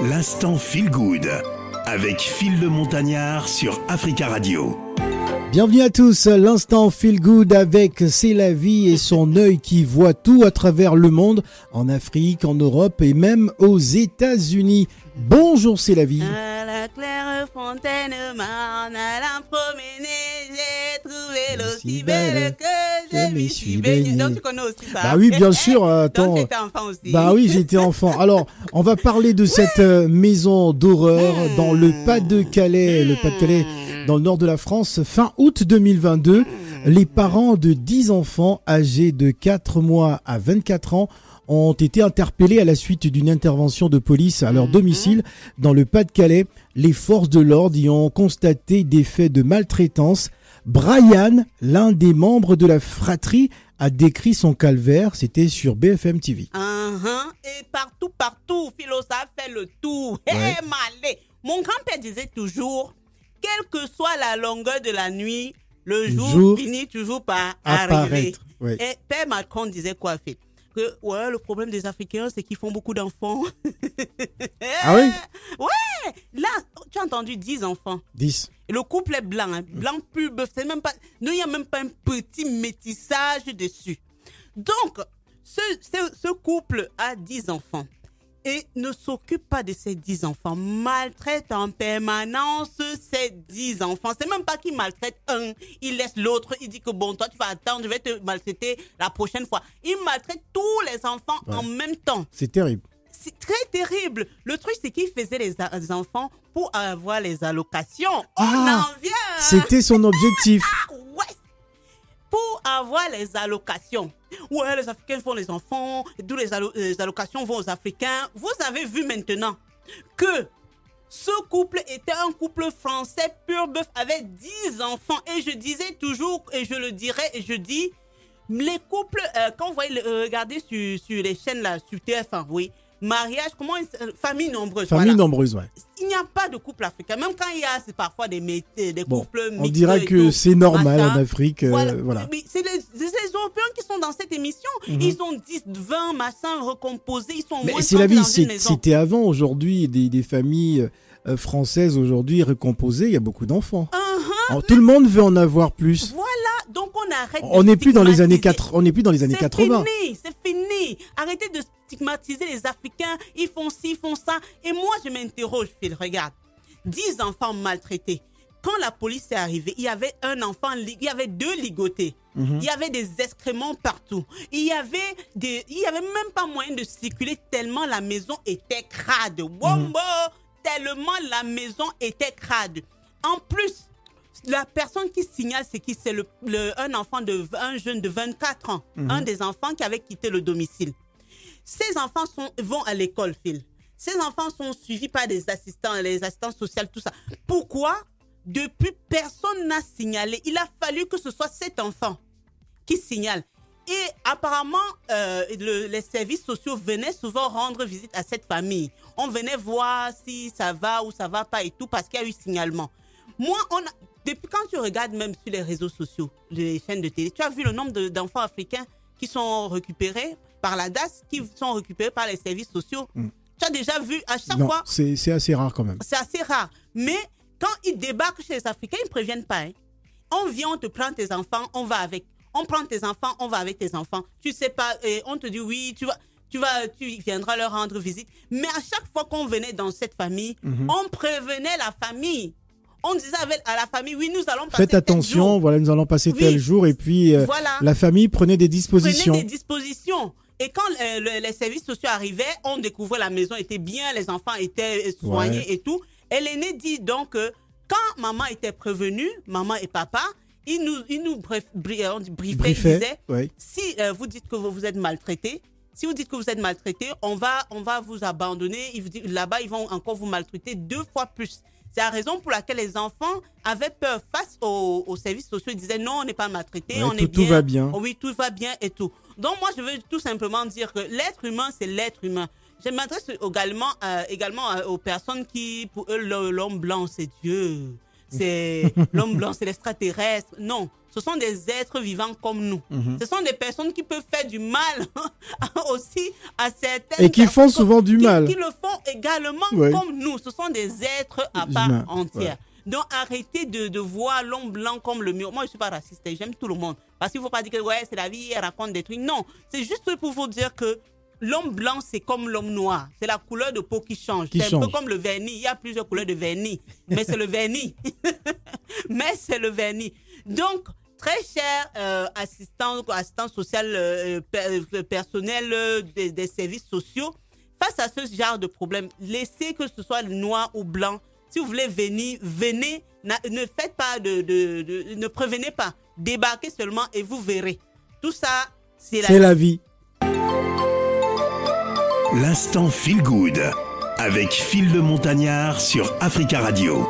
L'instant Feel Good avec Phil le Montagnard sur Africa Radio. Bienvenue à tous, l'instant Feel Good avec C'est la vie et son œil qui voit tout à travers le monde, en Afrique, en Europe et même aux États-Unis. Bonjour, c'est la vie. À la claire fontaine, m'en allant promener, j'ai trouvé l'eau si belle que je m'y suis baignée. Donc tu connais aussi ça. Bah oui, bien sûr. Attends. Donc j'étais enfant aussi. Bah oui, j'étais enfant. Alors, on va parler de cette euh, maison d'horreur dans le Pas-de-Calais, le Pas-de-Calais dans le nord de la France, fin août 2022. Les parents de 10 enfants âgés de 4 mois à 24 ans ont été interpellés à la suite d'une intervention de police à leur domicile dans le Pas-de-Calais. Les forces de l'ordre y ont constaté des faits de maltraitance. Brian, l'un des membres de la fratrie, a décrit son calvaire. C'était sur BFM TV. Uh-huh. Et partout, partout, Philo, ça fait le tour. Malé. Mon grand-père disait toujours, quelle que soit la longueur de la nuit, le Le jour, jour finit toujours par arriver. Ouais. Et Père Macron disait quoi, Phil? Que ouais, le problème des Africains, c'est qu'ils font beaucoup d'enfants. Ah oui? Ouais Là, tu as entendu 10 enfants. 10. Et le couple est blanc, hein. blanc bœuf. C'est même pas, il n'y a même pas un petit métissage dessus. Donc, ce, ce, ce couple a 10 enfants et ne s'occupe pas de ses 10 enfants, maltraite en permanence ses 10 enfants. C'est même pas qu'il maltraite un, il laisse l'autre, il dit que bon, toi tu vas attendre, je vais te maltraiter la prochaine fois. Il maltraite tous les enfants en même temps. C'est terrible. C'est très terrible. Le truc, c'est qu'il faisait les, enfants pour avoir les allocations. On Ah, en vient. C'était son objectif. Ah, ouais. Pour avoir les allocations. Ouais, les Africains font les enfants, d'où les, allo- les allocations vont aux Africains. Vous avez vu maintenant que ce couple était un couple français pur bœuf avec 10 enfants. Et je disais toujours, et je le dirai, et je dis, les couples, euh, quand vous voyez, euh, regardez sur, sur les chaînes là, sur TF1, oui, mariage, comment, euh, famille nombreuse. Famille voilà. nombreuse, ouais. Il n'y a pas de couple africain. Même quand il y a, c'est parfois des, métiers, des Bon, couples on mixtes dira et que c'est normal en Afrique. euh, Voilà. c'est les, c'est les Européens qui sont dans cette émission. Mhm. Ils ont 10, 20 machins recomposés. Ils sont Mais c'est la vie, c'est- c'était avant. Aujourd'hui, des, des familles euh, françaises aujourd'hui recomposées, il y a beaucoup d'enfants. Uh-huh. Alors, tout le monde veut en avoir plus. Voilà, donc on arrête. On n'est plus dans les années stigmatiser. 4, on n'est plus dans les années C'est 80. fini, c'est fini. Arrêtez de stigmatiser les Africains. Ils font ci, ils font ça. Et moi, je m'interroge, Phil, regarde. 10 enfants maltraités. Quand la police est arrivée, il y avait un enfant, il y avait deux ligotés. Mhm. Il y avait des excréments partout. Il y avait des, il y avait même pas moyen de circuler tellement la maison était crade. Wombo, tellement la maison était crade. En plus, la personne qui signale, c'est qui? C'est le, le- un enfant de un jeune de 24 ans, un des enfants qui avait quitté le domicile. Ces enfants vont à l'école, Phil. Ces enfants sont suivis par des assistants, les assistants sociaux, tout ça. Pourquoi? Depuis, personne n'a signalé. Il a fallu que ce soit cet enfant qui signale. Et apparemment, euh, le- les services sociaux venaient souvent rendre visite à cette famille. On venait voir si ça va ou ça va pas et tout parce qu'il y a eu signalement. Moi, depuis quand tu regardes même sur les réseaux sociaux, les chaînes de télé, tu as vu le nombre de- d'enfants africains qui sont récupérés? Par la DAS, qui sont récupérés par les services sociaux. Tu as déjà vu à chaque Non, fois, c'est c'est assez rare quand même. c'est assez rare. Mais quand ils débarquent chez les Africains, ils ne préviennent pas. hein. On vient, on te prend tes enfants, on va avec. On prend tes enfants, on va avec tes enfants. Tu sais pas, et on te dit oui, tu vas, tu vas, tu viendras leur rendre visite. Mais à chaque fois qu'on venait dans cette famille, Mhm. on prévenait la famille. On disait à la famille, oui, nous allons passer Faites tel attention, jour. voilà, nous allons passer Oui. tel jour et puis euh, Voilà. la famille prenait des dispositions. Prenez des dispositions. Et quand euh, le- les services sociaux arrivaient, on découvrait la maison était bien, les enfants étaient euh, soignés Ouais. et tout. Et l'aîné dit donc que quand maman était prévenue, maman et papa, ils nous, ils nous euh, briefaient, ils disaient, ouais. si euh, vous dites que vous, vous êtes maltraité, si vous dites que vous êtes maltraité, on va, on va vous abandonner. Là-bas, ils vont encore vous maltraiter deux fois plus. C'est la raison pour laquelle les enfants avaient peur face aux, aux services sociaux. Ils disaient non, on n'est pas maltraité, Ouais, on tout- est tout bien. va bien. Oh oui, tout va bien et tout. Donc moi, je veux tout simplement dire que l'être humain, c'est l'être humain. Je m'adresse également, euh, également euh, aux personnes qui, pour eux, l'homme blanc, c'est Dieu. C'est l'homme blanc, c'est l'extraterrestre. Non, ce sont des êtres vivants comme nous. Mhm. Ce sont des personnes qui peuvent faire du mal aussi à certaines Et qui font souvent du qui- mal. Qui le font également Ouais. comme nous. Ce sont des êtres à part entière. Donc arrêtez de, de voir l'homme blanc comme le mur. Moi, je suis pas raciste, hein, j'aime tout le monde. Parce qu'il faut pas dire que ouais, c'est la vie, elle raconte des trucs. Non, c'est juste pour vous dire que l'homme blanc, c'est comme l'homme noir. C'est la couleur de peau qui change. C'est un peu comme le vernis. Il y a plusieurs couleurs de vernis, mais c'est le vernis. mais c'est le vernis. Donc, très cher euh, assistant, assistant social euh, per- euh, personnel euh, des, des services sociaux, face à ce genre de problème, laissez que ce soit noir ou blanc. Si vous voulez venir, venez. Ne faites pas de, de- de- ne prévenez pas. Débarquez seulement et vous verrez. Tout ça, c'est la C'est la vie. L'instant Feel Good avec Phil le Montagnard sur Africa Radio.